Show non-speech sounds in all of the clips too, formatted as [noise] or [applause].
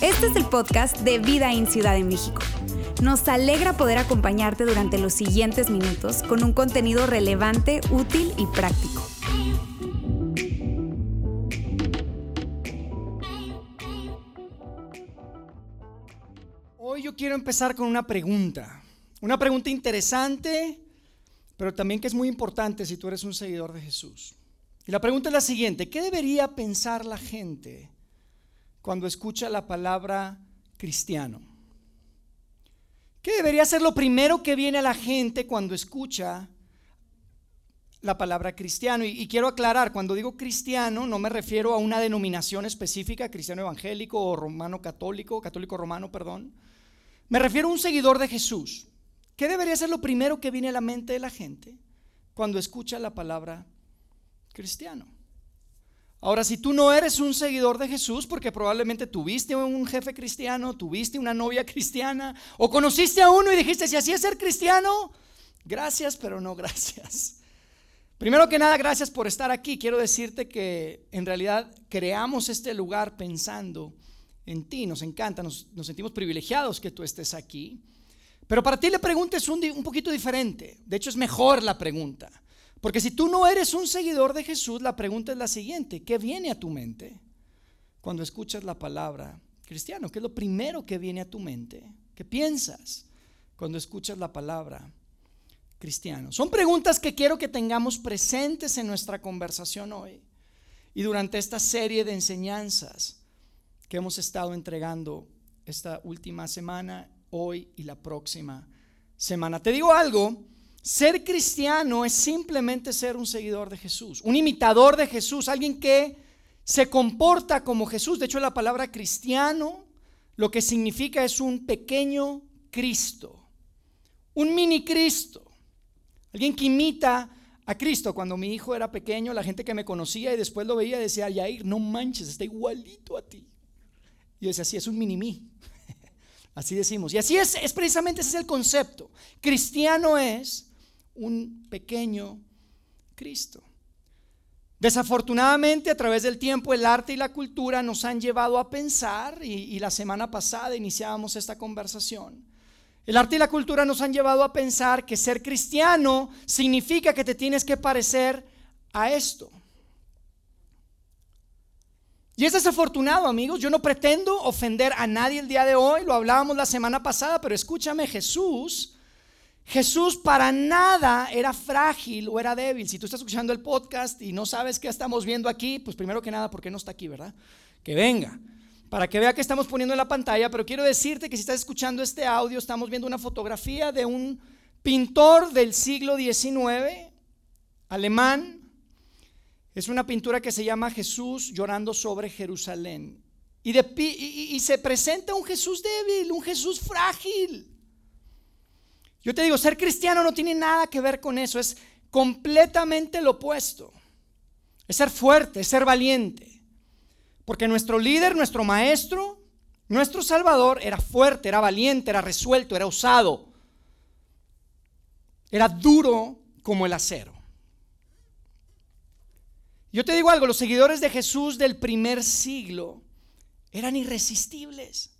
Este es el podcast de Vida en Ciudad de México. Nos alegra poder acompañarte durante los siguientes minutos con un contenido relevante, útil y práctico. Hoy yo quiero empezar con una pregunta. Una pregunta interesante, pero también que es muy importante si tú eres un seguidor de Jesús. Y la pregunta es la siguiente, ¿qué debería pensar la gente cuando escucha la palabra cristiano? ¿Qué debería ser lo primero que viene a la gente cuando escucha la palabra cristiano? Y, quiero aclarar, cuando digo cristiano no me refiero a una denominación específica, cristiano evangélico o romano católico, católico romano, perdón. Me refiero a un seguidor de Jesús. ¿Qué debería ser lo primero que viene a la mente de la gente cuando escucha la palabra cristiano? Ahora, si tú no eres un seguidor de Jesús, porque probablemente tuviste un jefe cristiano, tuviste una novia cristiana, o conociste a uno y dijiste, si así es ser cristiano, gracias, pero no gracias. Primero que nada, gracias por estar aquí. Quiero decirte que en realidad creamos este lugar pensando en ti, nos encanta, nos, sentimos privilegiados que tú estés aquí. Pero para ti la pregunta es un, un poquito diferente. De hecho, es mejor la pregunta. Porque si tú no eres un seguidor de Jesús, la pregunta es la siguiente, ¿qué viene a tu mente cuando escuchas la palabra cristiano? ¿Qué es lo primero que viene a tu mente? ¿Qué piensas cuando escuchas la palabra cristiano? Son preguntas que quiero que tengamos presentes en nuestra conversación hoy y durante esta serie de enseñanzas que hemos estado entregando esta última semana, hoy y la próxima semana. Te digo algo, ser cristiano es simplemente ser un seguidor de Jesús, un imitador de Jesús, alguien que se comporta como Jesús. De hecho, la palabra cristiano lo que significa es un pequeño Cristo, un mini Cristo, alguien que imita a Cristo. Cuando mi hijo era pequeño, la gente que me conocía y después lo veía decía, Yair, no manches, está igualito a ti. Y yo decía, así es un mini mí. [laughs] Así decimos. Y así es, es precisamente ese es el concepto. Cristiano es un pequeño Cristo. Desafortunadamente, a través del tiempo, el arte y la cultura nos han llevado a pensar, y, la semana pasada iniciábamos esta conversación, el arte y la cultura nos han llevado a pensar que ser cristiano significa que te tienes que parecer a esto. Y es desafortunado, amigos. Yo no pretendo ofender a nadie el día de hoy, lo hablábamos la semana pasada, pero escúchame, Jesús Jesús para nada era frágil o era débil. Si tú estás escuchando el podcast y no sabes qué estamos viendo aquí, pues primero que nada, ¿por qué no está aquí, verdad? Que venga, para que vea que estamos poniendo en la pantalla. Pero quiero decirte que si estás escuchando este audio, estamos viendo una fotografía de un pintor del siglo XIX, alemán. Es una pintura que se llama Jesús llorando sobre Jerusalén. Y, y se presenta un Jesús débil, un Jesús frágil. Yo te digo, ser cristiano no tiene nada que ver con eso, es completamente lo opuesto. Es ser fuerte, es ser valiente. Porque nuestro líder, nuestro maestro, nuestro Salvador era fuerte, era valiente, era resuelto, era osado. Era duro como el acero. Yo te digo algo, los seguidores de Jesús del primer siglo eran irresistibles.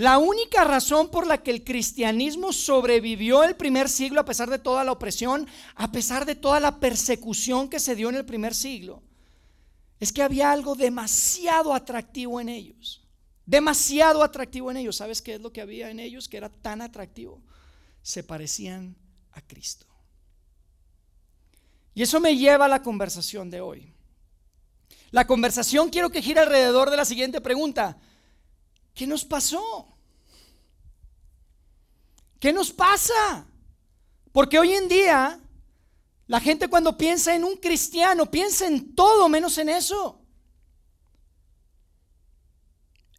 La única razón por la que el cristianismo sobrevivió el primer siglo a pesar de toda la opresión, a pesar de toda la persecución que se dio en el primer siglo, es que había algo demasiado atractivo en ellos. Demasiado atractivo en ellos. ¿Sabes qué es lo que había en ellos que era tan atractivo? Se parecían a Cristo. Y eso me lleva a la conversación de hoy. La conversación quiero que gire alrededor de la siguiente pregunta. ¿Qué nos pasó? ¿Qué nos pasa? Porque hoy en día la gente cuando piensa en un cristiano piensa en todo menos en eso.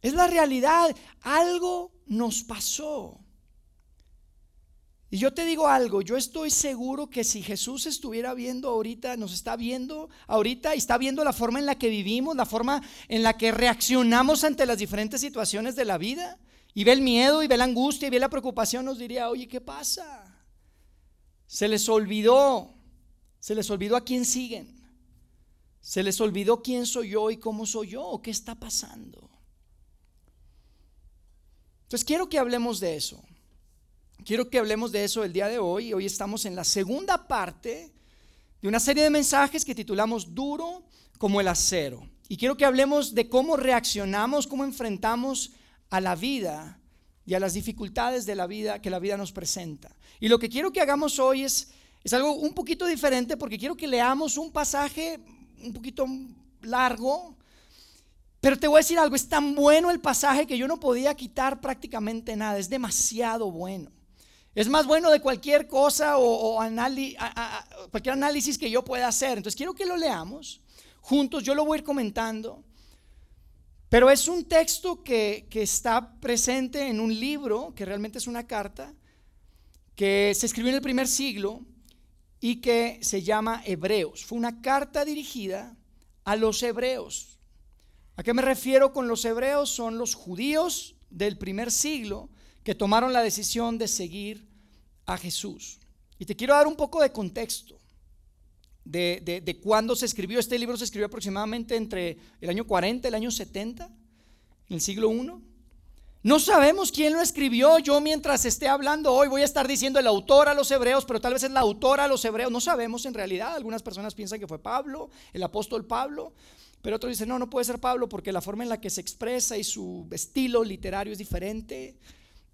Es la realidad. Algo nos pasó. Y yo te digo algo, yo estoy seguro que si Jesús estuviera viendo ahorita, nos está viendo ahorita y está viendo la forma en la que vivimos, la forma en la que reaccionamos ante las diferentes situaciones de la vida, y ve el miedo y ve la angustia y ve la preocupación, nos diría, oye, ¿qué pasa? Se les olvidó, se les olvidó a quién siguen. Se les olvidó quién soy yo y cómo soy yo qué está pasando. Entonces quiero que hablemos de eso. Quiero que hablemos de eso el día de hoy. Hoy estamos en la segunda parte de una serie de mensajes que titulamos Duro como el acero. Y quiero que hablemos de cómo reaccionamos, cómo enfrentamos a la vida y a las dificultades de la vida que la vida nos presenta. Y lo que quiero que hagamos hoy es, es algo un poquito diferente porque quiero que leamos un pasaje un poquito largo, pero te voy a decir algo, es tan bueno el pasaje que yo no podía quitar prácticamente nada, es demasiado bueno. Es más bueno de cualquier cosa o, cualquier análisis que yo pueda hacer. Entonces quiero que lo leamos juntos, yo lo voy a ir comentando. Pero es un texto que, que está presente en un libro, que realmente es una carta, que se escribió en el primer siglo y que se llama Hebreos. Fue una carta dirigida a los hebreos. ¿A qué me refiero con los hebreos? Son los judíos del primer siglo que tomaron la decisión de seguir a Jesús. Y te quiero dar un poco de contexto de, de, cuándo se escribió. Este libro se escribió aproximadamente entre el año 40 y el año 70, en el siglo I. No sabemos quién lo escribió. Yo mientras esté hablando hoy voy a estar diciendo el autor a los hebreos, pero tal vez es la autora a los hebreos. No sabemos en realidad. Algunas personas piensan que fue Pablo, el apóstol Pablo. Pero otros dicen, no, no puede ser Pablo porque la forma en la que se expresa y su estilo literario es diferente.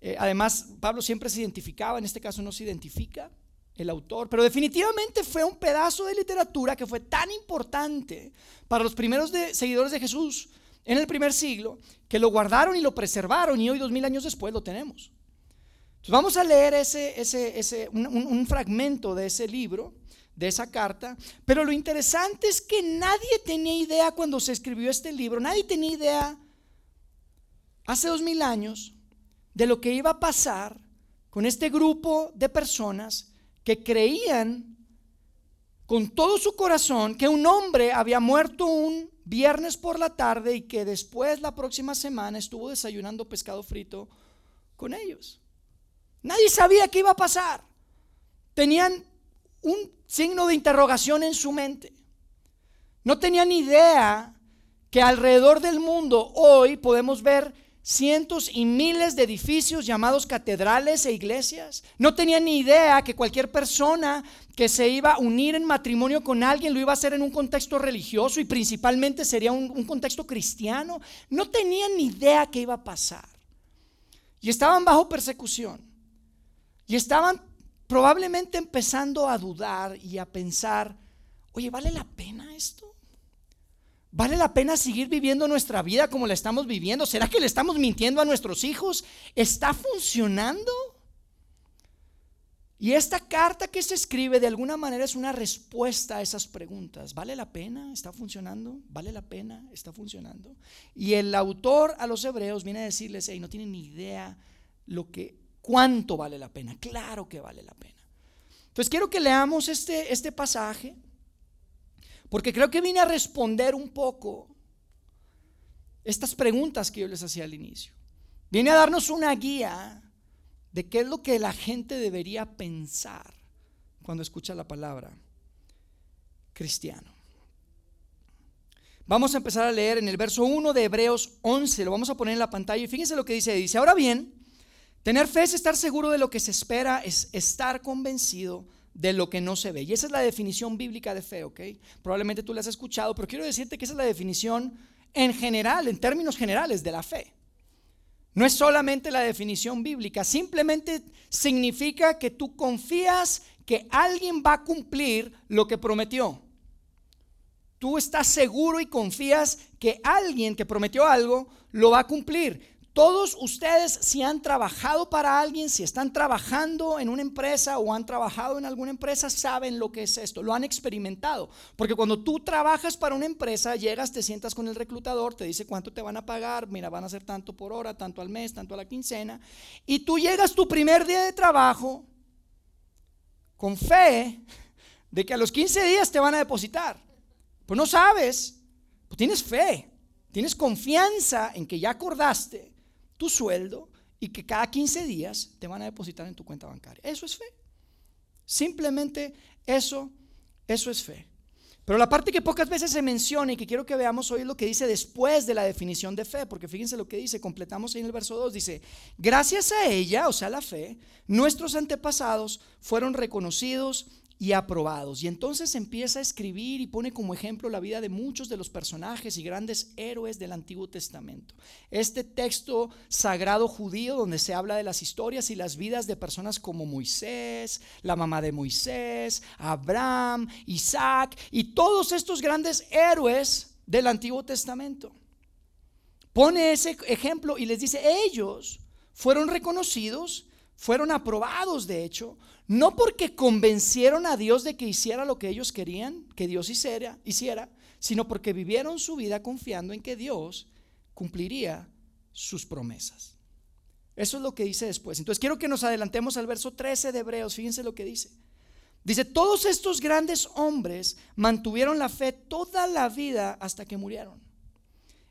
Eh, además, Pablo siempre se identificaba, en este caso no se identifica el autor, pero definitivamente fue un pedazo de literatura que fue tan importante para los primeros seguidores de Jesús en el primer siglo que lo guardaron y lo preservaron y hoy dos mil años después lo tenemos. Entonces vamos a leer ese, ese, ese un fragmento de ese libro, de esa carta, pero lo interesante es que nadie tenía idea cuando se escribió este libro, nadie tenía idea hace dos mil años de lo que iba a pasar con este grupo de personas que creían con todo su corazón que un hombre había muerto un viernes por la tarde y que después la próxima semana estuvo desayunando pescado frito con ellos. Nadie sabía qué iba a pasar. Tenían un signo de interrogación en su mente. No tenían idea que alrededor del mundo hoy podemos ver cientos y miles de edificios llamados catedrales e iglesias. No tenían ni idea que cualquier persona que se iba a unir en matrimonio con alguien lo iba a hacer en un contexto religioso y principalmente sería un, contexto cristiano. No tenían ni idea qué iba a pasar. Y estaban bajo persecución. Y estaban probablemente empezando a dudar y a pensar, oye, ¿vale la pena esto? ¿Vale la pena seguir viviendo nuestra vida como la estamos viviendo? ¿Será que le estamos mintiendo a nuestros hijos? ¿Está funcionando? Y esta carta que se escribe de alguna manera es una respuesta a esas preguntas. ¿Vale la pena? ¿Está funcionando? ¿Vale la pena? ¿Está funcionando? Y el autor a los hebreos viene a decirles, hey, no tienen ni idea lo que, cuánto vale la pena. Claro que vale la pena. Entonces quiero que leamos este, este pasaje porque creo que vine a responder un poco estas preguntas que yo les hacía al inicio. Viene a darnos una guía de qué es lo que la gente debería pensar cuando escucha la palabra cristiano. Vamos a empezar a leer en el verso 1 de Hebreos 11, lo vamos a poner en la pantalla y fíjense lo que dice. Dice, ahora bien, tener fe es estar seguro de lo que se espera, es estar convencido de lo que no se ve. Y esa es la definición bíblica de fe, ¿ok? Probablemente tú la has escuchado, pero quiero decirte que esa es la definición en general, en términos generales de la fe. No es solamente la definición bíblica, simplemente significa que tú confías que alguien va a cumplir lo que prometió. Tú estás seguro y confías que alguien que prometió algo lo va a cumplir. Todos ustedes, si han trabajado para alguien, si están trabajando en una empresa o han trabajado en alguna empresa, saben lo que es esto, lo han experimentado. Porque cuando tú trabajas para una empresa, llegas, te sientas con el reclutador, te dice cuánto te van a pagar, mira, van a ser tanto por hora, tanto al mes, tanto a la quincena, y tú llegas tu primer día de trabajo con fe de que a los 15 días te van a depositar. Pues no sabes, pues tienes fe, tienes confianza en que ya acordaste tu sueldo y que cada 15 días te van a depositar en tu cuenta bancaria. Eso es fe. Simplemente eso, eso es fe. Pero la parte que pocas veces se menciona y que quiero que veamos hoy es lo que dice después de la definición de fe, porque fíjense lo que dice, completamos ahí en el verso 2, dice, gracias a ella, o sea, la fe, nuestros antepasados fueron reconocidos y aprobados. Y entonces empieza a escribir y pone como ejemplo la vida de muchos de los personajes y grandes héroes del Antiguo Testamento. Este texto sagrado judío donde se habla de las historias y las vidas de personas como Moisés, la mamá de Moisés, Abraham, Isaac y todos estos grandes héroes del Antiguo Testamento. Pone ese ejemplo y les dice, ellos fueron reconocidos, fueron aprobados de hecho, no porque convencieron a Dios de que hiciera lo que ellos querían que Dios hiciera, hiciera, sino porque vivieron su vida confiando en que Dios cumpliría sus promesas. Eso es lo que dice después. Entonces quiero que nos adelantemos al verso 13 de Hebreos. Fíjense lo que dice. Dice, todos estos grandes hombres mantuvieron la fe toda la vida hasta que murieron.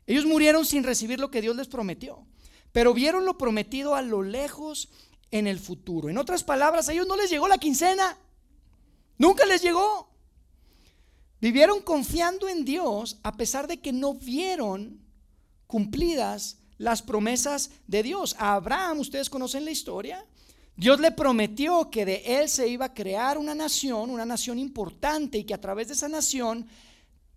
Ellos murieron sin recibir lo que Dios les prometió, pero vieron lo prometido a lo lejos en el futuro. En otras palabras, a ellos no les llegó la quincena. Nunca les llegó. Vivieron confiando en Dios a pesar de que no vieron cumplidas las promesas de Dios. A Abraham, ustedes conocen la historia. Dios le prometió que de él se iba a crear una nación, una nación importante y que a través de esa nación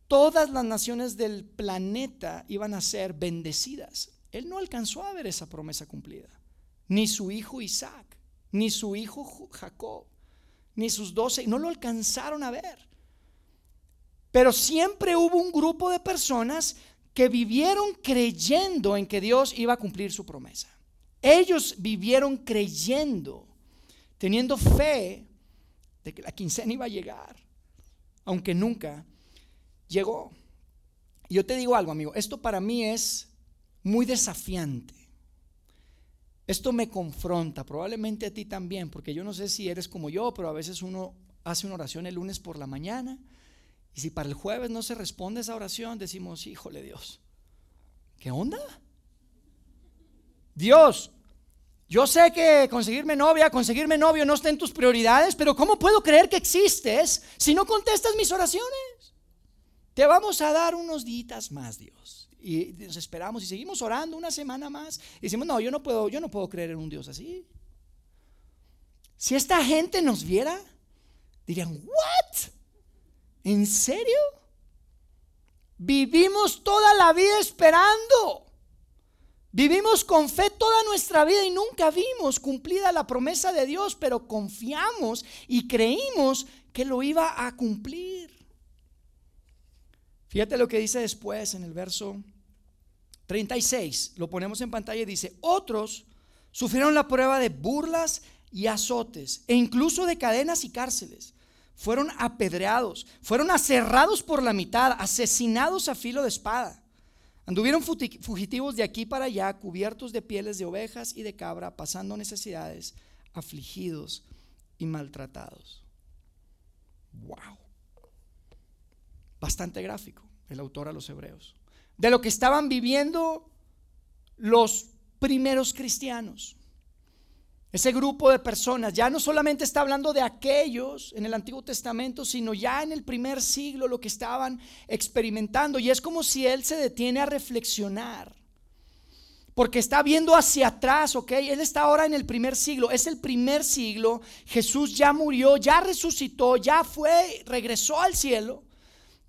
todas las naciones del planeta iban a ser bendecidas. Él no alcanzó a ver esa promesa cumplida ni su hijo Isaac, ni su hijo Jacob, ni sus doce, no lo alcanzaron a ver. Pero siempre hubo un grupo de personas que vivieron creyendo en que Dios iba a cumplir su promesa. Ellos vivieron creyendo, teniendo fe de que la quincena iba a llegar, aunque nunca llegó. Y yo te digo algo, amigo, esto para mí es muy desafiante. Esto me confronta, probablemente a ti también, porque yo no sé si eres como yo, pero a veces uno hace una oración el lunes por la mañana y si para el jueves no se responde esa oración, decimos, híjole Dios, ¿qué onda? Dios, yo sé que conseguirme novia, conseguirme novio no está en tus prioridades, pero ¿cómo puedo creer que existes si no contestas mis oraciones? Te vamos a dar unos días más, Dios y nos esperamos y seguimos orando una semana más y decimos, no, yo no puedo, yo no puedo creer en un Dios así. Si esta gente nos viera, dirían, ¿what? ¿En serio? Vivimos toda la vida esperando. Vivimos con fe toda nuestra vida y nunca vimos cumplida la promesa de Dios, pero confiamos y creímos que lo iba a cumplir. Fíjate lo que dice después en el verso 36, lo ponemos en pantalla y dice, otros sufrieron la prueba de burlas y azotes e incluso de cadenas y cárceles. Fueron apedreados, fueron aserrados por la mitad, asesinados a filo de espada. Anduvieron fugitivos de aquí para allá, cubiertos de pieles de ovejas y de cabra, pasando necesidades, afligidos y maltratados. Wow bastante gráfico, el autor a los hebreos, de lo que estaban viviendo los primeros cristianos. Ese grupo de personas ya no solamente está hablando de aquellos en el Antiguo Testamento, sino ya en el primer siglo lo que estaban experimentando. Y es como si él se detiene a reflexionar. Porque está viendo hacia atrás, ¿ok? Él está ahora en el primer siglo. Es el primer siglo. Jesús ya murió, ya resucitó, ya fue, regresó al cielo.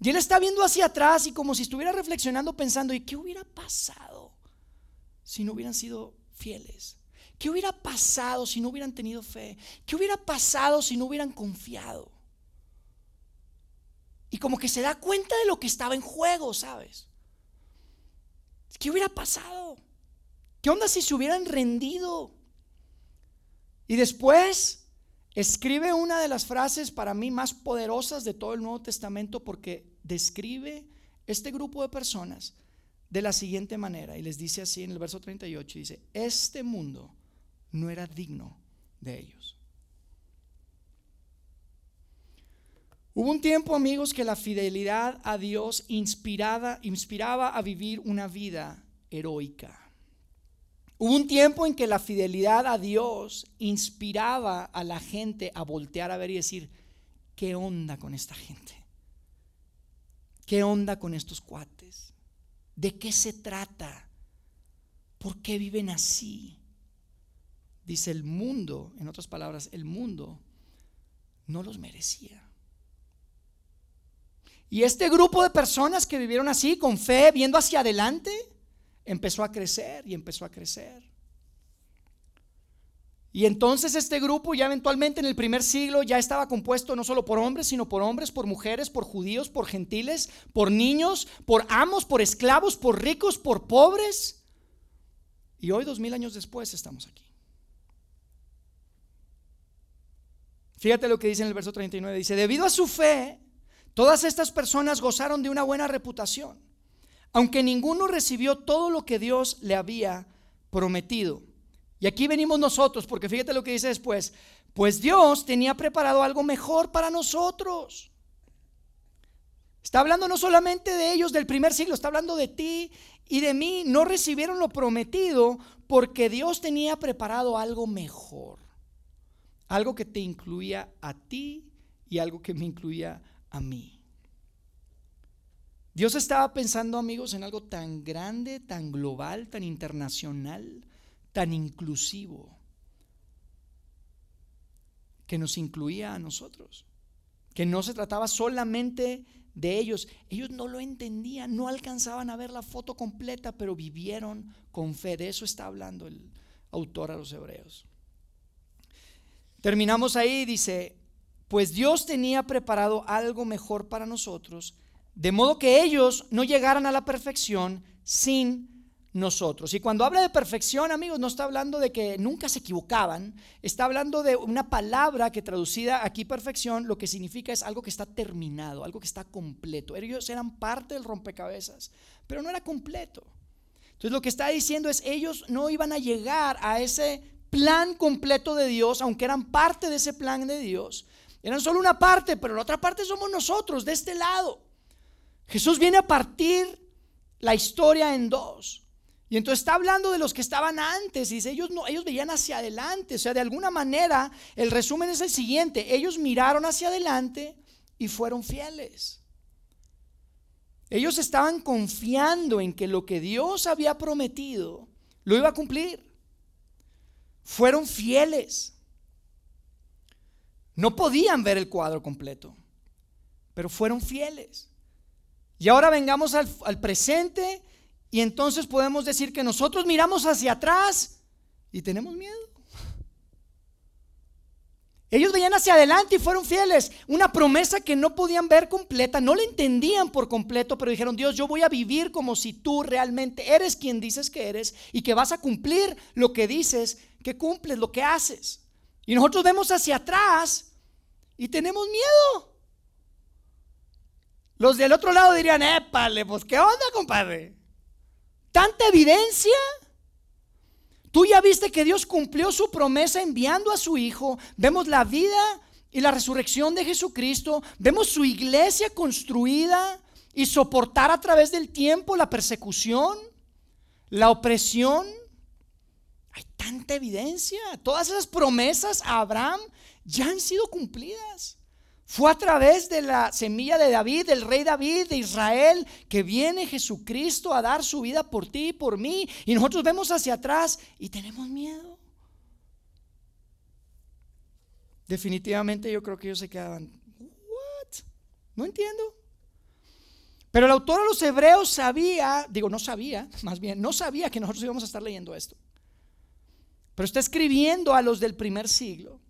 Y él está viendo hacia atrás y como si estuviera reflexionando pensando, ¿y qué hubiera pasado si no hubieran sido fieles? ¿Qué hubiera pasado si no hubieran tenido fe? ¿Qué hubiera pasado si no hubieran confiado? Y como que se da cuenta de lo que estaba en juego, ¿sabes? ¿Qué hubiera pasado? ¿Qué onda si se hubieran rendido? Y después escribe una de las frases para mí más poderosas de todo el Nuevo Testamento porque describe este grupo de personas de la siguiente manera y les dice así en el verso 38, dice, este mundo no era digno de ellos. Hubo un tiempo, amigos, que la fidelidad a Dios inspiraba, inspiraba a vivir una vida heroica. Hubo un tiempo en que la fidelidad a Dios inspiraba a la gente a voltear a ver y decir, ¿qué onda con esta gente? ¿Qué onda con estos cuates? ¿De qué se trata? ¿Por qué viven así? Dice el mundo, en otras palabras, el mundo no los merecía. Y este grupo de personas que vivieron así, con fe, viendo hacia adelante, empezó a crecer y empezó a crecer. Y entonces este grupo ya eventualmente en el primer siglo ya estaba compuesto no solo por hombres, sino por hombres, por mujeres, por judíos, por gentiles, por niños, por amos, por esclavos, por ricos, por pobres. Y hoy, dos mil años después, estamos aquí. Fíjate lo que dice en el verso 39. Dice, debido a su fe, todas estas personas gozaron de una buena reputación, aunque ninguno recibió todo lo que Dios le había prometido. Y aquí venimos nosotros, porque fíjate lo que dice después, pues Dios tenía preparado algo mejor para nosotros. Está hablando no solamente de ellos del primer siglo, está hablando de ti y de mí. No recibieron lo prometido porque Dios tenía preparado algo mejor. Algo que te incluía a ti y algo que me incluía a mí. Dios estaba pensando, amigos, en algo tan grande, tan global, tan internacional, tan inclusivo que nos incluía a nosotros, que no se trataba solamente de ellos. Ellos no lo entendían, no alcanzaban a ver la foto completa, pero vivieron con fe. De eso está hablando el autor a los hebreos. Terminamos ahí, dice, pues Dios tenía preparado algo mejor para nosotros, de modo que ellos no llegaran a la perfección sin nosotros. Y cuando habla de perfección, amigos, no está hablando de que nunca se equivocaban, está hablando de una palabra que traducida aquí perfección, lo que significa es algo que está terminado, algo que está completo. Ellos eran parte del rompecabezas, pero no era completo. Entonces lo que está diciendo es, ellos no iban a llegar a ese plan completo de Dios, aunque eran parte de ese plan de Dios. Eran solo una parte, pero la otra parte somos nosotros, de este lado. Jesús viene a partir la historia en dos. Y entonces está hablando de los que estaban antes y ellos ellos veían hacia adelante, o sea, de alguna manera el resumen es el siguiente, ellos miraron hacia adelante y fueron fieles. Ellos estaban confiando en que lo que Dios había prometido lo iba a cumplir. Fueron fieles. No podían ver el cuadro completo, pero fueron fieles. Y ahora vengamos al presente y entonces podemos decir que nosotros miramos hacia atrás y tenemos miedo. Ellos veían hacia adelante y fueron fieles. Una promesa que no podían ver completa, no la entendían por completo, pero dijeron, Dios, yo voy a vivir como si tú realmente eres quien dices que eres y que vas a cumplir lo que dices, que cumples, lo que haces. Y nosotros vemos hacia atrás y tenemos miedo. Los del otro lado dirían, épale, pues qué onda, compadre tanta evidencia. Tú ya viste que Dios cumplió su promesa enviando a su Hijo. Vemos la vida y la resurrección de Jesucristo. Vemos su iglesia construida y soportar a través del tiempo la persecución, la opresión. Hay tanta evidencia. Todas esas promesas a Abraham ya han sido cumplidas. Fue a través de la semilla de David, del rey David de Israel, que viene Jesucristo a dar su vida por ti y por mí. Y nosotros vemos hacia atrás y tenemos miedo. Definitivamente yo creo que ellos se quedaban, ¿what? No entiendo. Pero el autor a los hebreos sabía, digo, no sabía, [laughs] más bien, no sabía que nosotros íbamos a estar leyendo esto. Pero está escribiendo a los del primer siglo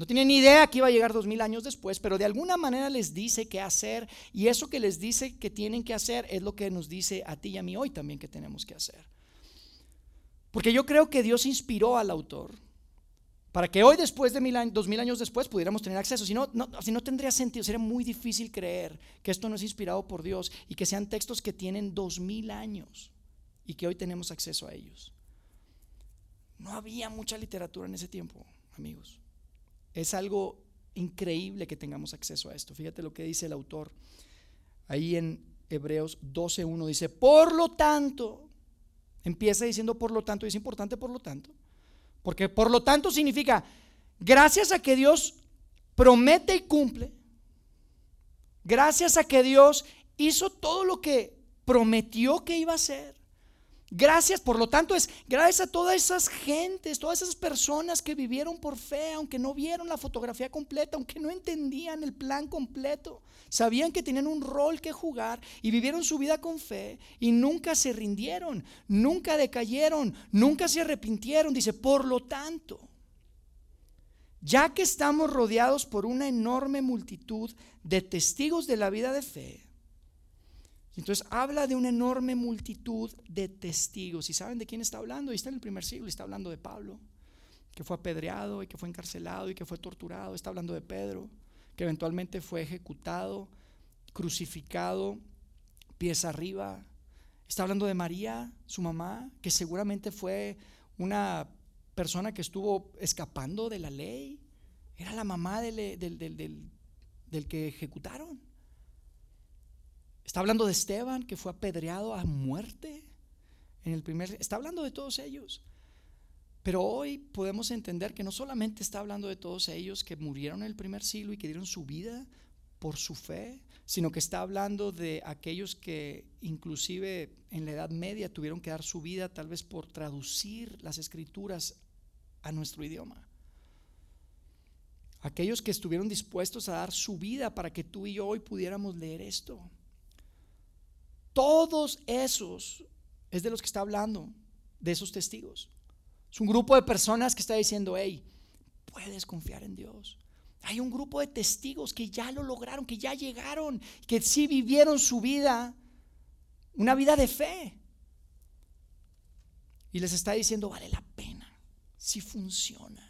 no tienen ni idea que iba a llegar dos mil años después, pero de alguna manera les dice qué hacer y eso que les dice que tienen que hacer es lo que nos dice a ti y a mí hoy también que tenemos que hacer. Porque yo creo que Dios inspiró al autor para que hoy después de mil años, dos mil años después pudiéramos tener acceso. Si no, si no tendría sentido, sería muy difícil creer que esto no es inspirado por Dios y que sean textos que tienen dos mil años y que hoy tenemos acceso a ellos. No había mucha literatura en ese tiempo, amigos. Es algo increíble que tengamos acceso a esto. Fíjate lo que dice el autor. Ahí en Hebreos 12.1 dice, por lo tanto, empieza diciendo por lo tanto, y es importante por lo tanto, porque por lo tanto significa, gracias a que Dios promete y cumple, gracias a que Dios hizo todo lo que prometió que iba a hacer. Gracias, por lo tanto, es gracias a todas esas gentes, todas esas personas que vivieron por fe, aunque no vieron la fotografía completa, aunque no entendían el plan completo, sabían que tenían un rol que jugar y vivieron su vida con fe y nunca se rindieron, nunca decayeron, nunca se arrepintieron. Dice, por lo tanto, ya que estamos rodeados por una enorme multitud de testigos de la vida de fe, entonces habla de una enorme multitud de testigos. ¿Y saben de quién está hablando? Y está en el primer siglo, está hablando de Pablo, que fue apedreado y que fue encarcelado y que fue torturado. Está hablando de Pedro, que eventualmente fue ejecutado, crucificado, pies arriba. Está hablando de María, su mamá, que seguramente fue una persona que estuvo escapando de la ley. Era la mamá del, del que ejecutaron. Está hablando de Esteban, que fue apedreado a muerte en el primer. Está hablando de todos ellos. Pero hoy podemos entender que no solamente está hablando de todos ellos que murieron en el primer siglo y que dieron su vida por su fe, sino que está hablando de aquellos que inclusive en la Edad Media tuvieron que dar su vida tal vez por traducir las escrituras a nuestro idioma. Aquellos que estuvieron dispuestos a dar su vida para que tú y yo hoy pudiéramos leer esto. Todos esos es de los que está hablando, de esos testigos. Es un grupo de personas que está diciendo, hey, puedes confiar en Dios. Hay un grupo de testigos que ya lo lograron, que ya llegaron, que sí vivieron su vida, una vida de fe. Y les está diciendo, vale la pena, si funciona.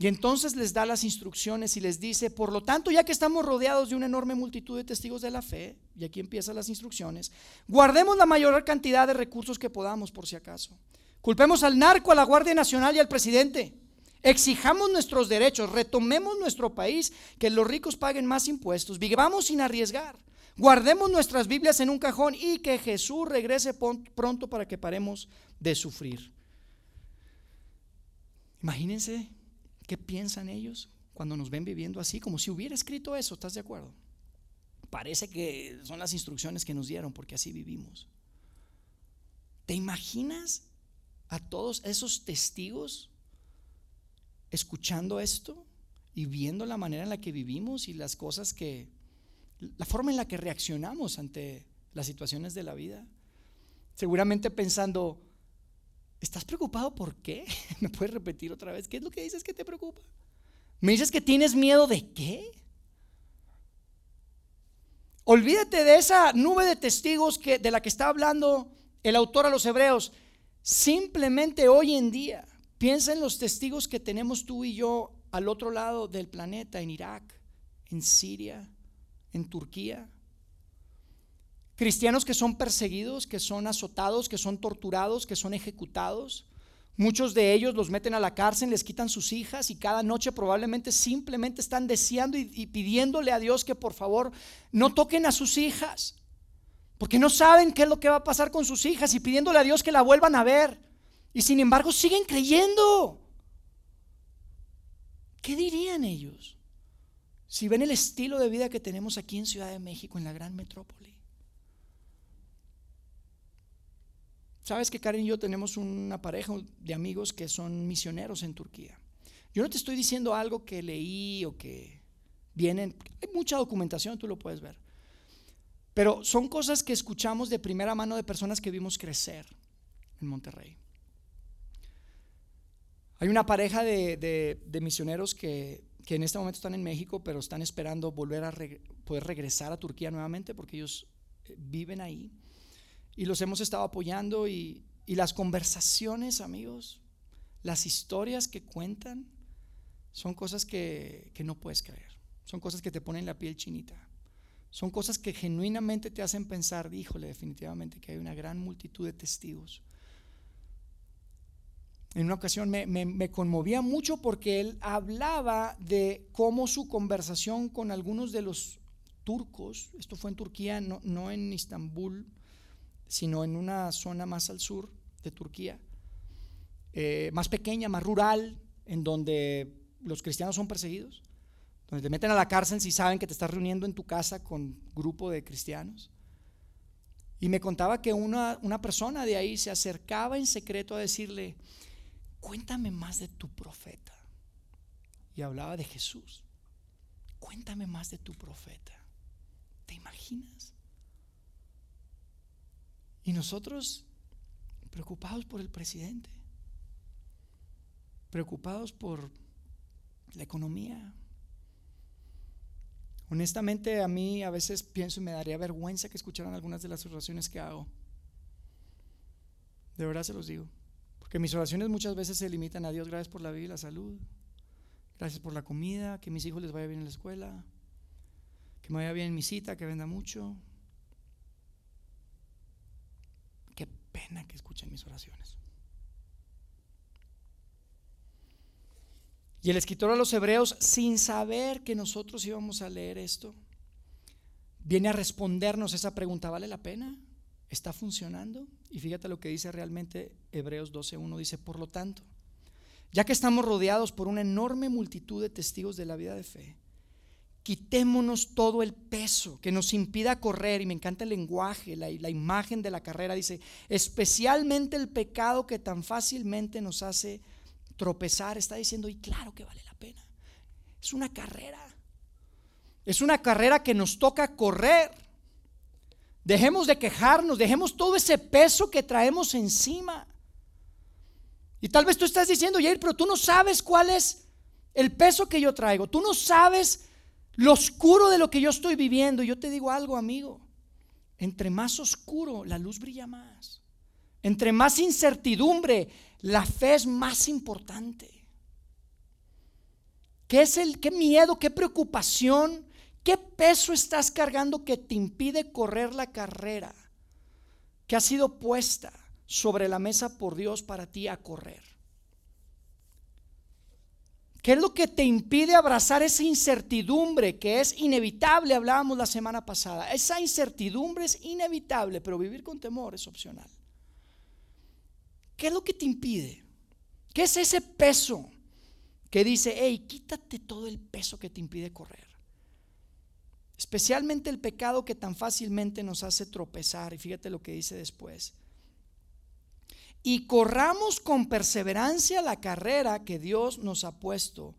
Y entonces les da las instrucciones y les dice, por lo tanto, ya que estamos rodeados de una enorme multitud de testigos de la fe, y aquí empiezan las instrucciones, guardemos la mayor cantidad de recursos que podamos por si acaso. Culpemos al narco, a la Guardia Nacional y al presidente. Exijamos nuestros derechos, retomemos nuestro país, que los ricos paguen más impuestos, vivamos sin arriesgar, guardemos nuestras Biblias en un cajón y que Jesús regrese pronto para que paremos de sufrir. Imagínense ¿Qué piensan ellos cuando nos ven viviendo así? Como si hubiera escrito eso, ¿estás de acuerdo? Parece que son las instrucciones que nos dieron porque así vivimos. ¿Te imaginas a todos esos testigos escuchando esto y viendo la manera en la que vivimos y las cosas que, la forma en la que reaccionamos ante las situaciones de la vida? Seguramente pensando, ¿Estás preocupado por qué? [laughs] ¿Me puedes repetir otra vez? ¿Qué es lo que dices que te preocupa? ¿Me dices que tienes miedo de qué? Olvídate de esa nube de testigos que, de la que está hablando el autor a los hebreos. Simplemente hoy en día, piensa en los testigos que tenemos tú y yo al otro lado del planeta, en Irak, en Siria, en Turquía. Cristianos que son perseguidos, que son azotados, que son torturados, que son ejecutados. Muchos de ellos los meten a la cárcel, les quitan sus hijas y cada noche probablemente simplemente están deseando y, pidiéndole a Dios que por favor no toquen a sus hijas. Porque no saben qué es lo que va a pasar con sus hijas y pidiéndole a Dios que la vuelvan a ver. Y sin embargo siguen creyendo. ¿Qué dirían ellos si ven el estilo de vida que tenemos aquí en Ciudad de México, en la gran metrópoli? Sabes que Karen y yo tenemos una pareja de amigos que son misioneros en Turquía. Yo no te estoy diciendo algo que leí o que vienen, hay mucha documentación, tú lo puedes ver. Pero son cosas que escuchamos de primera mano de personas que vimos crecer en Monterrey. Hay una pareja de, misioneros que, en este momento están en México, pero están esperando volver a poder regresar a Turquía nuevamente porque ellos eh, viven ahí y los hemos estado apoyando y, las conversaciones, amigos, las historias que cuentan son cosas que, que no puedes creer, son cosas que te ponen la piel chinita. Son cosas que genuinamente te hacen pensar, híjole, definitivamente que hay una gran multitud de testigos. En una ocasión me, me, conmovía mucho porque él hablaba de cómo su conversación con algunos de los turcos, esto fue en Turquía, no, no en Istambul, sino en una zona más al sur de Turquía, eh, más pequeña, más rural, en donde los cristianos son perseguidos, donde te meten a la cárcel si saben que te estás reuniendo en tu casa con grupo de cristianos. Y me contaba que una, una persona de ahí se acercaba en secreto a decirle, cuéntame más de tu profeta. Y hablaba de Jesús. Cuéntame más de tu profeta. ¿Te imaginas? Y nosotros preocupados por el presidente, preocupados por la economía. Honestamente a mí a veces pienso y me daría vergüenza que escucharan algunas de las oraciones que hago. De verdad se los digo. Porque mis oraciones muchas veces se limitan a Dios, gracias por la vida y la salud. Gracias por la comida, que mis hijos les vaya bien en la escuela, que me vaya bien en mi cita, que venda mucho. Qué pena que escuchen mis oraciones. Y el escritor a los hebreos, sin saber que nosotros íbamos a leer esto, viene a respondernos esa pregunta, ¿vale la pena? ¿Está funcionando? Y fíjate lo que dice realmente Hebreos 12.1, dice, por lo tanto, ya que estamos rodeados por una enorme multitud de testigos de la vida de fe, quitémonos todo el peso que nos impida correr, y me encanta el lenguaje, la, la imagen de la carrera, dice, especialmente el pecado que tan fácilmente nos hace tropezar, está diciendo, y claro que vale la pena. Es una carrera. Es una carrera que nos toca correr. Dejemos de quejarnos, dejemos todo ese peso que traemos encima. Y tal vez tú estás diciendo, Jair, pero tú no sabes cuál es el peso que yo traigo. Tú no sabes lo oscuro de lo que yo estoy viviendo. Yo te digo algo, amigo. Entre más oscuro, la luz brilla más. Entre más incertidumbre, la fe es más importante. ¿Qué es el qué miedo, qué preocupación, qué peso estás cargando que te impide correr la carrera que ha sido puesta sobre la mesa por Dios para ti a correr? ¿Qué es lo que te impide abrazar esa incertidumbre que es inevitable? Hablábamos la semana pasada. Esa incertidumbre es inevitable, pero vivir con temor es opcional. ¿Qué es lo que te impide? ¿Qué es ese peso que dice, hey, quítate todo el peso que te impide correr? Especialmente el pecado que tan fácilmente nos hace tropezar. Y fíjate lo que dice después. Y corramos con perseverancia la carrera que Dios nos ha puesto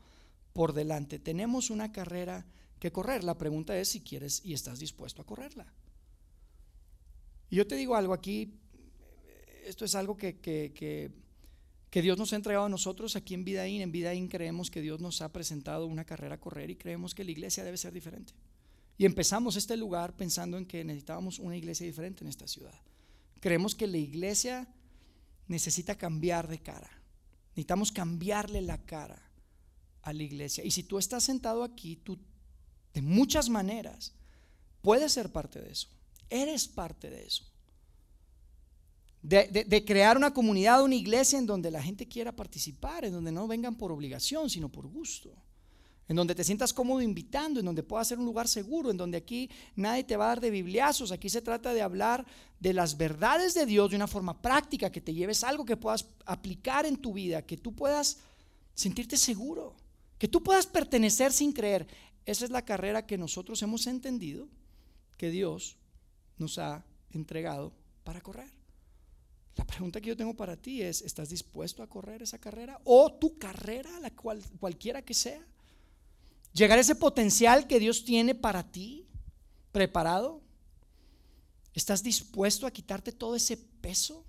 por delante. Tenemos una carrera que correr. La pregunta es si quieres y estás dispuesto a correrla. Y yo te digo algo aquí, esto es algo que, que, Dios nos ha entregado a nosotros aquí en Vidaín. En Vidaín creemos que Dios nos ha presentado una carrera a correr y creemos que la iglesia debe ser diferente. Y empezamos este lugar pensando en que necesitábamos una iglesia diferente en esta ciudad. Creemos que la iglesia necesita cambiar de cara. Necesitamos cambiarle la cara a la iglesia. Y si tú estás sentado aquí, tú de muchas maneras puedes ser parte de eso. Eres parte de eso de, crear una comunidad, una iglesia en donde la gente quiera participar, en donde no vengan por obligación, sino por gusto. En donde te sientas cómodo invitando, en donde pueda ser un lugar seguro, en donde aquí nadie te va a dar de bibliazos. Aquí se trata de hablar de las verdades de Dios de una forma práctica, que te lleves algo que puedas aplicar en tu vida, que tú puedas sentirte seguro, que tú puedas pertenecer sin creer. Esa es la carrera que nosotros hemos entendido que Dios nos ha entregado para correr. La pregunta que yo tengo para ti es, ¿estás dispuesto a correr esa carrera? ¿O tu carrera, la cual, cualquiera que sea? ¿Llegar a ese potencial que Dios tiene para ti, preparado? ¿Estás dispuesto a quitarte todo ese peso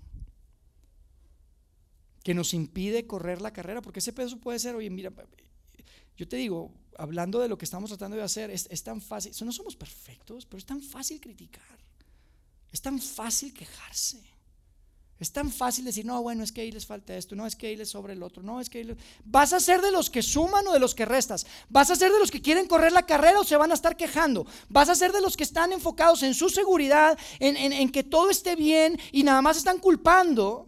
que nos impide correr la carrera? Porque ese peso puede ser, oye, mira, yo te digo, hablando de lo que estamos tratando de hacer, es, es tan fácil, no somos perfectos, pero es tan fácil criticar, es tan fácil quejarse. Es tan fácil decir, no, bueno, es que ahí les falta esto, no, es que ahí les sobra el otro, no, es que ahí les... ¿Vas a ser de los que suman o de los que restas? ¿Vas a ser de los que quieren correr la carrera o se van a estar quejando? ¿Vas a ser de los que están enfocados en su seguridad, en, en que todo esté bien y nada más están culpando?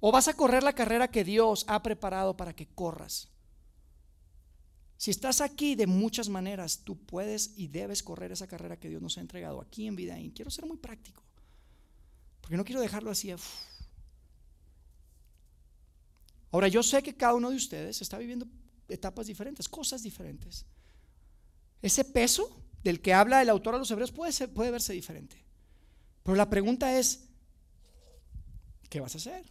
¿O vas a correr la carrera que Dios ha preparado para que corras? Si estás aquí de muchas maneras, tú puedes y debes correr esa carrera que Dios nos ha entregado aquí en vida. Y quiero ser muy práctico. Porque no quiero dejarlo así. Ahora, yo sé que cada uno de ustedes está viviendo etapas diferentes, cosas diferentes. ese peso del que habla el autor a los hebreos puede, puede verse diferente. Pero la pregunta es, ¿qué vas a hacer?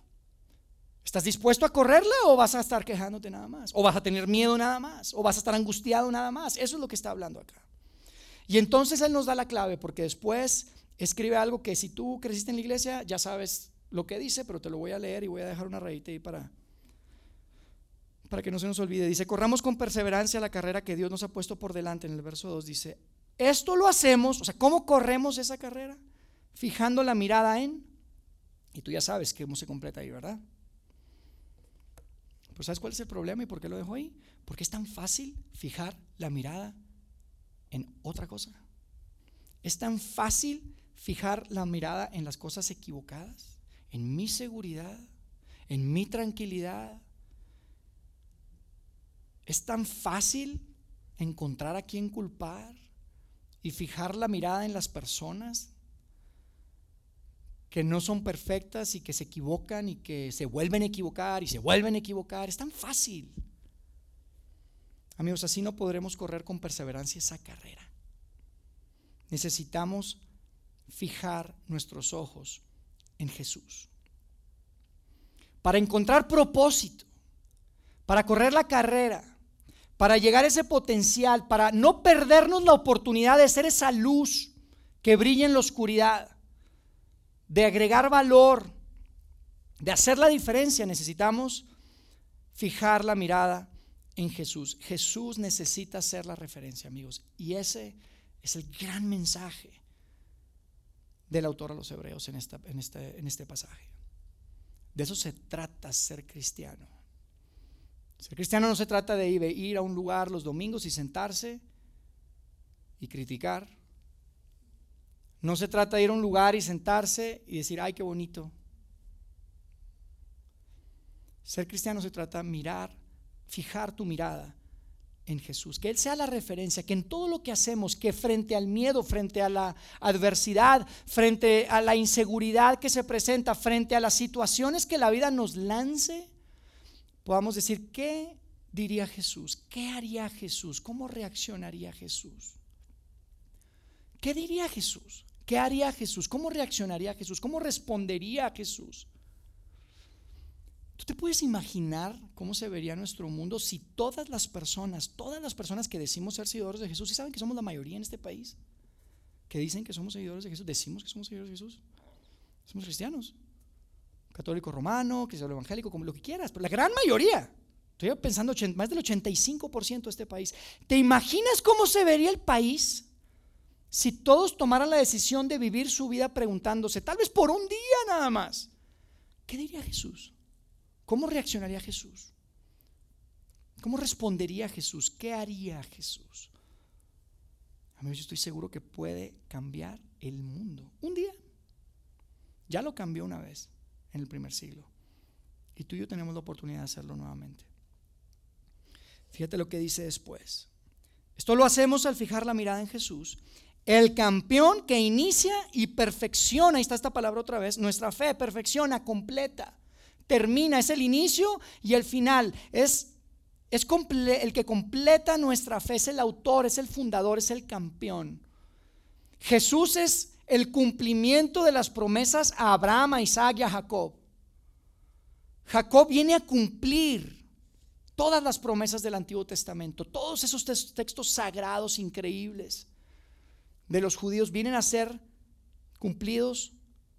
¿Estás dispuesto a correrla o vas a estar quejándote nada más? ¿O vas a tener miedo nada más? ¿O vas a estar angustiado nada más? Eso es lo que está hablando acá. Y entonces Él nos da la clave porque después escribe algo que si tú creciste en la iglesia ya sabes lo que dice, pero te lo voy a leer y voy a dejar una rayita ahí para, para que no se nos olvide. Dice, corramos con perseverancia la carrera que Dios nos ha puesto por delante. En el verso 2 dice, esto lo hacemos, o sea, ¿cómo corremos esa carrera? Fijando la mirada en, y tú ya sabes cómo se completa ahí, ¿verdad? Pero ¿sabes cuál es el problema y por qué lo dejo ahí? Porque es tan fácil fijar la mirada en otra cosa. Es tan fácil fijar la mirada en las cosas equivocadas, en mi seguridad, en mi tranquilidad. Es tan fácil encontrar a quien culpar y fijar la mirada en las personas que no son perfectas y que se equivocan y que se vuelven a equivocar y se vuelven a equivocar. Es tan fácil. Amigos, así no podremos correr con perseverancia esa carrera. Necesitamos fijar nuestros ojos en Jesús. Para encontrar propósito, para correr la carrera, para llegar a ese potencial, para no perdernos la oportunidad de ser esa luz que brilla en la oscuridad de agregar valor, de hacer la diferencia, necesitamos fijar la mirada en Jesús. Jesús necesita ser la referencia, amigos. Y ese es el gran mensaje del autor a los hebreos en, en, este, en este pasaje. De eso se trata ser cristiano. Ser cristiano no se trata de ir a un lugar los domingos y sentarse y criticar no se trata de ir a un lugar y sentarse y decir, ay, qué bonito. Ser cristiano se trata de mirar, fijar tu mirada en Jesús, que Él sea la referencia, que en todo lo que hacemos, que frente al miedo, frente a la adversidad, frente a la inseguridad que se presenta, frente a las situaciones que la vida nos lance, podamos decir, ¿qué diría Jesús? ¿Qué haría Jesús? ¿Cómo reaccionaría Jesús? ¿Qué diría Jesús? ¿Qué haría Jesús? ¿Cómo reaccionaría Jesús? ¿Cómo respondería a Jesús? ¿Tú te puedes imaginar cómo se vería nuestro mundo si todas las personas, todas las personas que decimos ser seguidores de Jesús, y saben que somos la mayoría en este país, que dicen que somos seguidores de Jesús, decimos que somos seguidores de Jesús, somos cristianos, católico romano, cristiano evangélico, como lo que quieras, pero la gran mayoría, estoy pensando más del 85% de este país, ¿te imaginas cómo se vería el país? si todos tomaran la decisión de vivir su vida preguntándose, tal vez por un día nada más, ¿qué diría Jesús? ¿Cómo reaccionaría Jesús? ¿Cómo respondería Jesús? ¿Qué haría Jesús? A mí yo estoy seguro que puede cambiar el mundo. Un día. Ya lo cambió una vez en el primer siglo. Y tú y yo tenemos la oportunidad de hacerlo nuevamente. Fíjate lo que dice después. Esto lo hacemos al fijar la mirada en Jesús el campeón que inicia y perfecciona, ahí está esta palabra otra vez, nuestra fe, perfecciona, completa, termina, es el inicio y el final, es, es el que completa nuestra fe, es el autor, es el fundador, es el campeón. Jesús es el cumplimiento de las promesas a Abraham, a Isaac y a Jacob. Jacob viene a cumplir todas las promesas del Antiguo Testamento, todos esos textos sagrados increíbles de los judíos vienen a ser cumplidos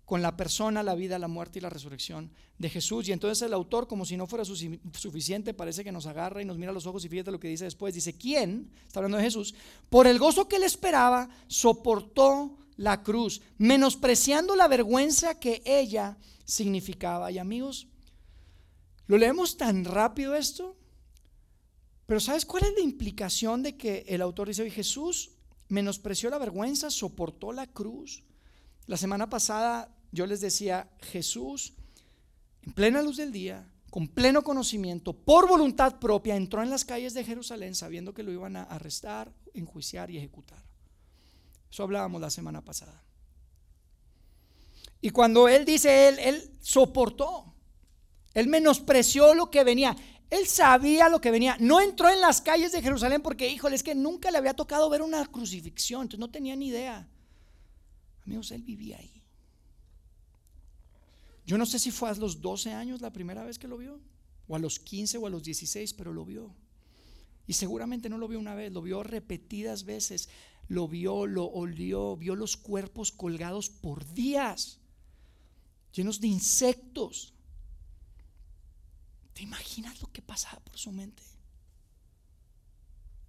con la persona, la vida, la muerte y la resurrección de Jesús. Y entonces el autor, como si no fuera suficiente, parece que nos agarra y nos mira a los ojos y fíjate lo que dice después. Dice, ¿quién? Está hablando de Jesús. Por el gozo que él esperaba, soportó la cruz, menospreciando la vergüenza que ella significaba. Y amigos, lo leemos tan rápido esto, pero ¿sabes cuál es la implicación de que el autor dice, Jesús menospreció la vergüenza, soportó la cruz. La semana pasada yo les decía, Jesús, en plena luz del día, con pleno conocimiento, por voluntad propia, entró en las calles de Jerusalén sabiendo que lo iban a arrestar, enjuiciar y ejecutar. Eso hablábamos la semana pasada. Y cuando él dice, él, él soportó, él menospreció lo que venía. Él sabía lo que venía. No entró en las calles de Jerusalén porque, híjole, es que nunca le había tocado ver una crucifixión, entonces no tenía ni idea. Amigos, él vivía ahí. Yo no sé si fue a los 12 años la primera vez que lo vio, o a los 15 o a los 16, pero lo vio. Y seguramente no lo vio una vez, lo vio repetidas veces. Lo vio, lo olió, vio los cuerpos colgados por días, llenos de insectos. ¿Te imaginas lo que pasaba por su mente?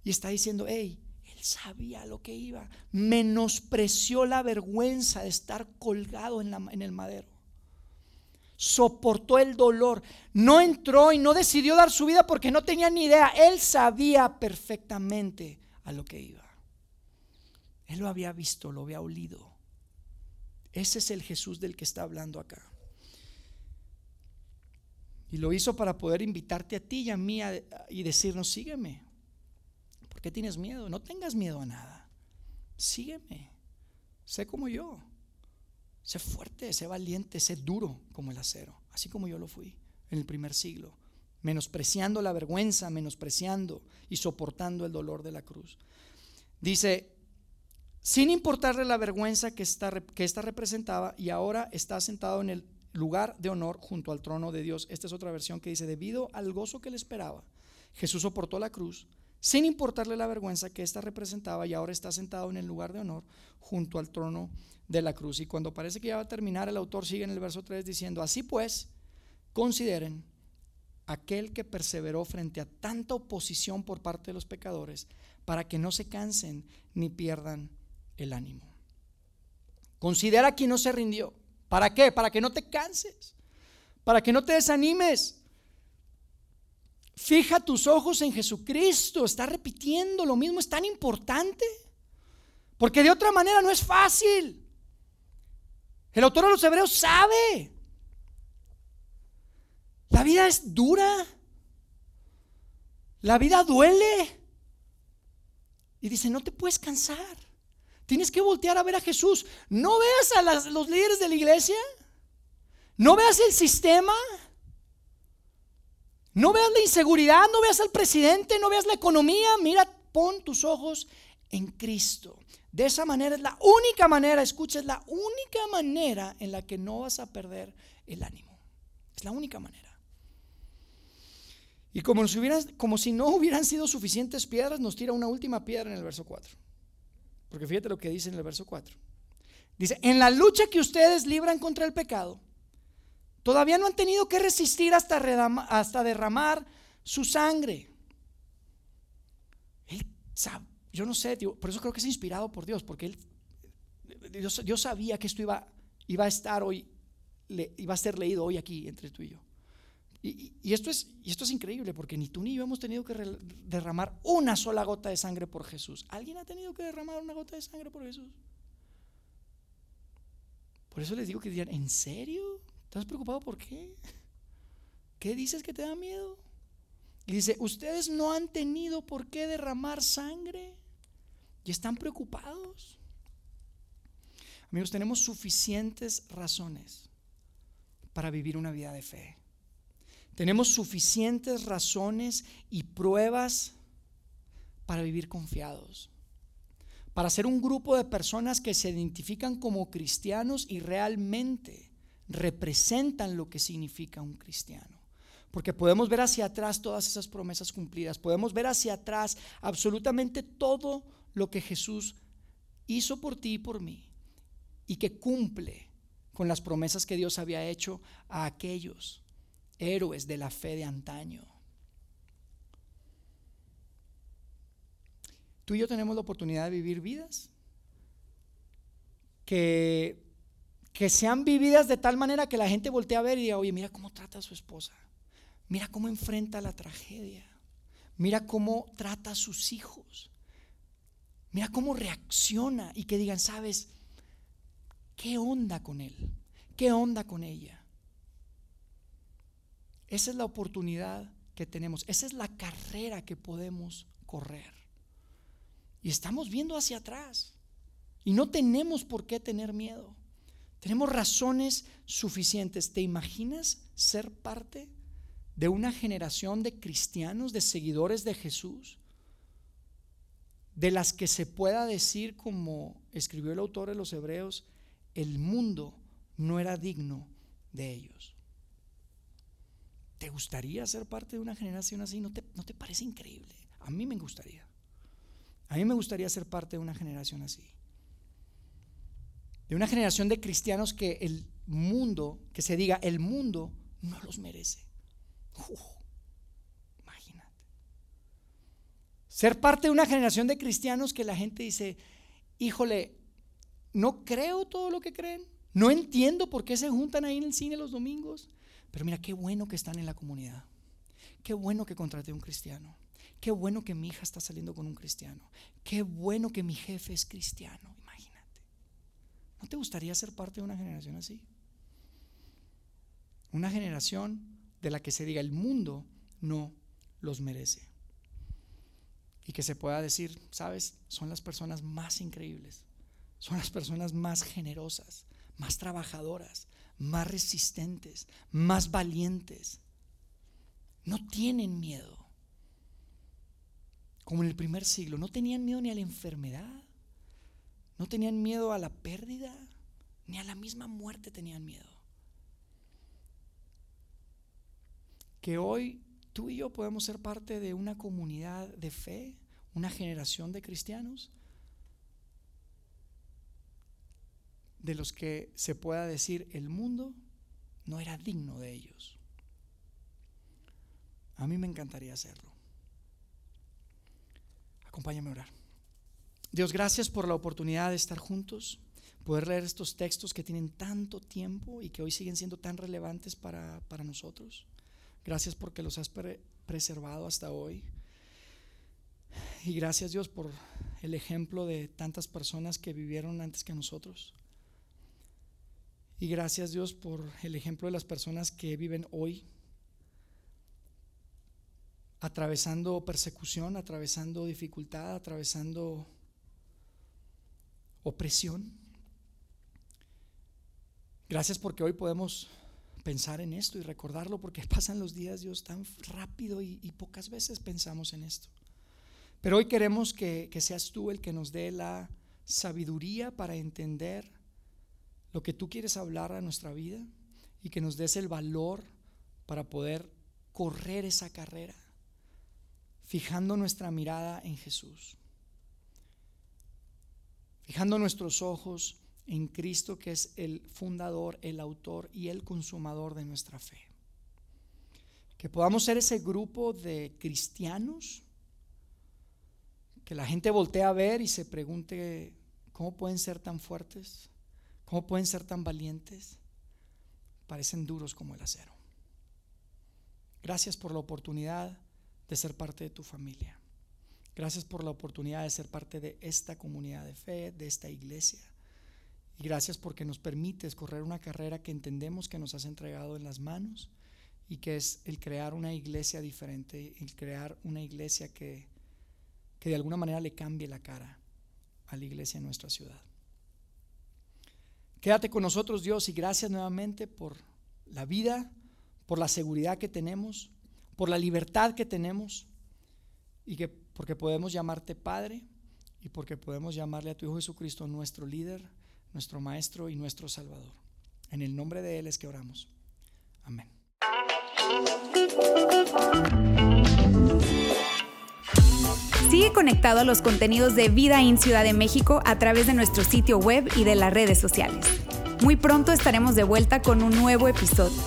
Y está diciendo, hey, sabía lo que iba. Menospreció la vergüenza de estar colgado en, el madero. Soportó el dolor. No entró y no decidió dar su vida porque no tenía ni idea. Él sabía perfectamente a lo que iba. Él lo había visto, lo había olido. Ese es el Jesús del que está hablando acá. Y lo hizo para poder invitarte a ti y a mí y decirnos, sígueme. ¿Por qué tienes miedo? No tengas miedo a nada. Sígueme. Sé como yo. Sé fuerte, sé valiente, sé duro como el acero. Así como yo lo fui en el primer siglo. Menospreciando la vergüenza, menospreciando y soportando el dolor de la cruz. Dice, sin importarle la vergüenza que esta, que representaba, y ahora está sentado en el lugar de honor junto al trono de Dios. Esta es otra versión que dice, debido al gozo que le esperaba, Jesús soportó la cruz sin importarle la vergüenza que ésta representaba y ahora está sentado en el lugar de honor junto al trono de la cruz. Y cuando parece que ya va a terminar, el autor sigue en el verso 3 diciendo, así pues, consideren aquel que perseveró frente a tanta oposición por parte de los pecadores, para que no se cansen ni pierdan el ánimo. Considera quien no se rindió ¿Para qué? Para que no te canses, para que no te desanimes. Fija tus ojos en Jesucristo, está repitiendo lo mismo, es tan importante, porque de otra manera no es fácil. El autor de los Hebreos sabe, la vida es dura, la vida duele, y dice, no te puedes cansar. Tienes que voltear a ver a Jesús. No veas a los líderes de la iglesia. No veas el sistema. No veas la inseguridad. No veas al presidente. No veas la economía. Mira, pon tus ojos en Cristo. De esa manera es la única manera, escucha, es la única manera en la que no vas a perder el ánimo. Es la única manera. Y como, si, no hubieran sido suficientes piedras, nos tira una última piedra en el verso 4. Porque fíjate lo que dice en el verso 4. Dice, en la lucha que ustedes libran contra el pecado, todavía no han tenido que resistir hasta, hasta derramar su sangre. Él yo no sé, por eso creo que es inspirado por Dios, porque él, Dios, sabía que esto iba, iba a estar hoy, iba a ser leído hoy aquí entre tú y yo. Y, esto es, increíble porque ni tú ni yo hemos tenido que derramar una sola gota de sangre por Jesús. ¿Alguien ha tenido que derramar una gota de sangre por Jesús? Por eso les digo que digan, ¿en serio? ¿Estás preocupado por qué? ¿Qué dices que te da miedo? Y dice, ustedes no han tenido por qué derramar sangre y están preocupados. Amigos, tenemos suficientes razones para vivir una vida de fe. Tenemos suficientes razones y pruebas para vivir confiados, para ser un grupo de personas que se identifican como cristianos y realmente representan lo que significa un cristiano. Porque podemos ver hacia atrás todas esas promesas cumplidas, podemos ver hacia atrás absolutamente todo lo que Jesús hizo por ti y por mí y que cumple con las promesas que Dios había hecho a aquellos héroes de la fe de antaño. Tú y yo tenemos la oportunidad de vivir vidas que, que sean vividas de tal manera que la gente voltee a ver y diga, oye, mira cómo trata a su esposa, mira cómo enfrenta la tragedia, mira cómo trata a sus hijos, mira cómo reacciona y que digan, sabes, ¿qué onda con él? ¿Qué onda con ella? Esa es la oportunidad que tenemos. Esa es la carrera que podemos correr. Y estamos viendo hacia atrás. Y no tenemos por qué tener miedo. Tenemos razones suficientes. ¿Te imaginas ser parte de una generación de cristianos, de seguidores de Jesús, de las que se pueda decir, como escribió el autor de los Hebreos, el mundo no era digno de ellos. ¿Te gustaría ser parte de una generación así? ¿No te, ¿No te parece increíble? A mí me gustaría. A mí me gustaría ser parte de una generación así. De una generación de cristianos que el mundo, que se diga, el mundo no los merece. imagínate. Ser parte de una generación de cristianos que la gente dice, híjole, no creo todo lo que creen, no entiendo por qué se juntan ahí en el cine los domingos, pero mira qué bueno que están en la comunidad. Qué bueno que contraté a un cristiano. Qué bueno que mi hija está saliendo con un cristiano. Qué bueno que mi jefe es cristiano. ¿No te gustaría ser parte de una generación así? Una generación de la que se diga el mundo no los merece. Y que se pueda decir, sabes, son las personas más increíbles, son las personas más generosas, más trabajadoras, más resistentes, más valientes. No tienen miedo. Como en el primer siglo, no tenían miedo ni a la enfermedad, no tenían miedo a la pérdida, ni a la misma muerte tenían miedo. que hoy tú y yo podemos ser parte de una comunidad de fe, una generación de cristianos, de los que se pueda decir el mundo no era digno de ellos. A mí me encantaría hacerlo. Acompáñame a orar. Dios, gracias por la oportunidad de estar juntos, poder leer estos textos que tienen tanto tiempo y que hoy siguen siendo tan relevantes para, para nosotros. Gracias porque los has preservado hasta hoy. Y gracias Dios por el ejemplo de tantas personas que vivieron antes que nosotros. Y gracias Dios por el ejemplo de las personas que viven hoy, atravesando persecución, atravesando dificultad, atravesando opresión. Gracias porque hoy podemos pensar en esto y recordarlo porque [laughs] pasan los días, Dios, tan rápido y, pocas veces pensamos en esto. Pero hoy queremos que, que seas tú el que nos dé la sabiduría para entender lo que tú quieres hablar a nuestra vida y que nos des el valor para poder correr esa carrera, fijando nuestra mirada en Jesús, fijando nuestros ojos en Cristo que es el fundador, el autor y el consumador de nuestra fe. Que podamos ser ese grupo de cristianos que la gente voltea a ver y se pregunte cómo pueden ser tan fuertes, cómo pueden ser tan valientes. Parecen duros como el acero. Gracias por la oportunidad de ser parte de tu familia. Gracias por la oportunidad de ser parte de esta comunidad de fe, de esta iglesia. Y gracias porque nos permites correr una carrera que entendemos que nos has entregado en las manos y que es el crear una iglesia diferente, el crear una iglesia que, que de alguna manera le cambie la cara a la iglesia en nuestra ciudad. Quédate con nosotros Dios y gracias nuevamente por la vida, por la seguridad que tenemos, por la libertad que tenemos y que porque podemos llamarte Padre y porque podemos llamarle a tu Hijo Jesucristo nuestro líder nuestro Maestro y nuestro Salvador. En el nombre de Él es que oramos. Amén. Sigue conectado a los contenidos de Vida en Ciudad de México a través de nuestro sitio web y de las redes sociales. Muy pronto estaremos de vuelta con un nuevo episodio.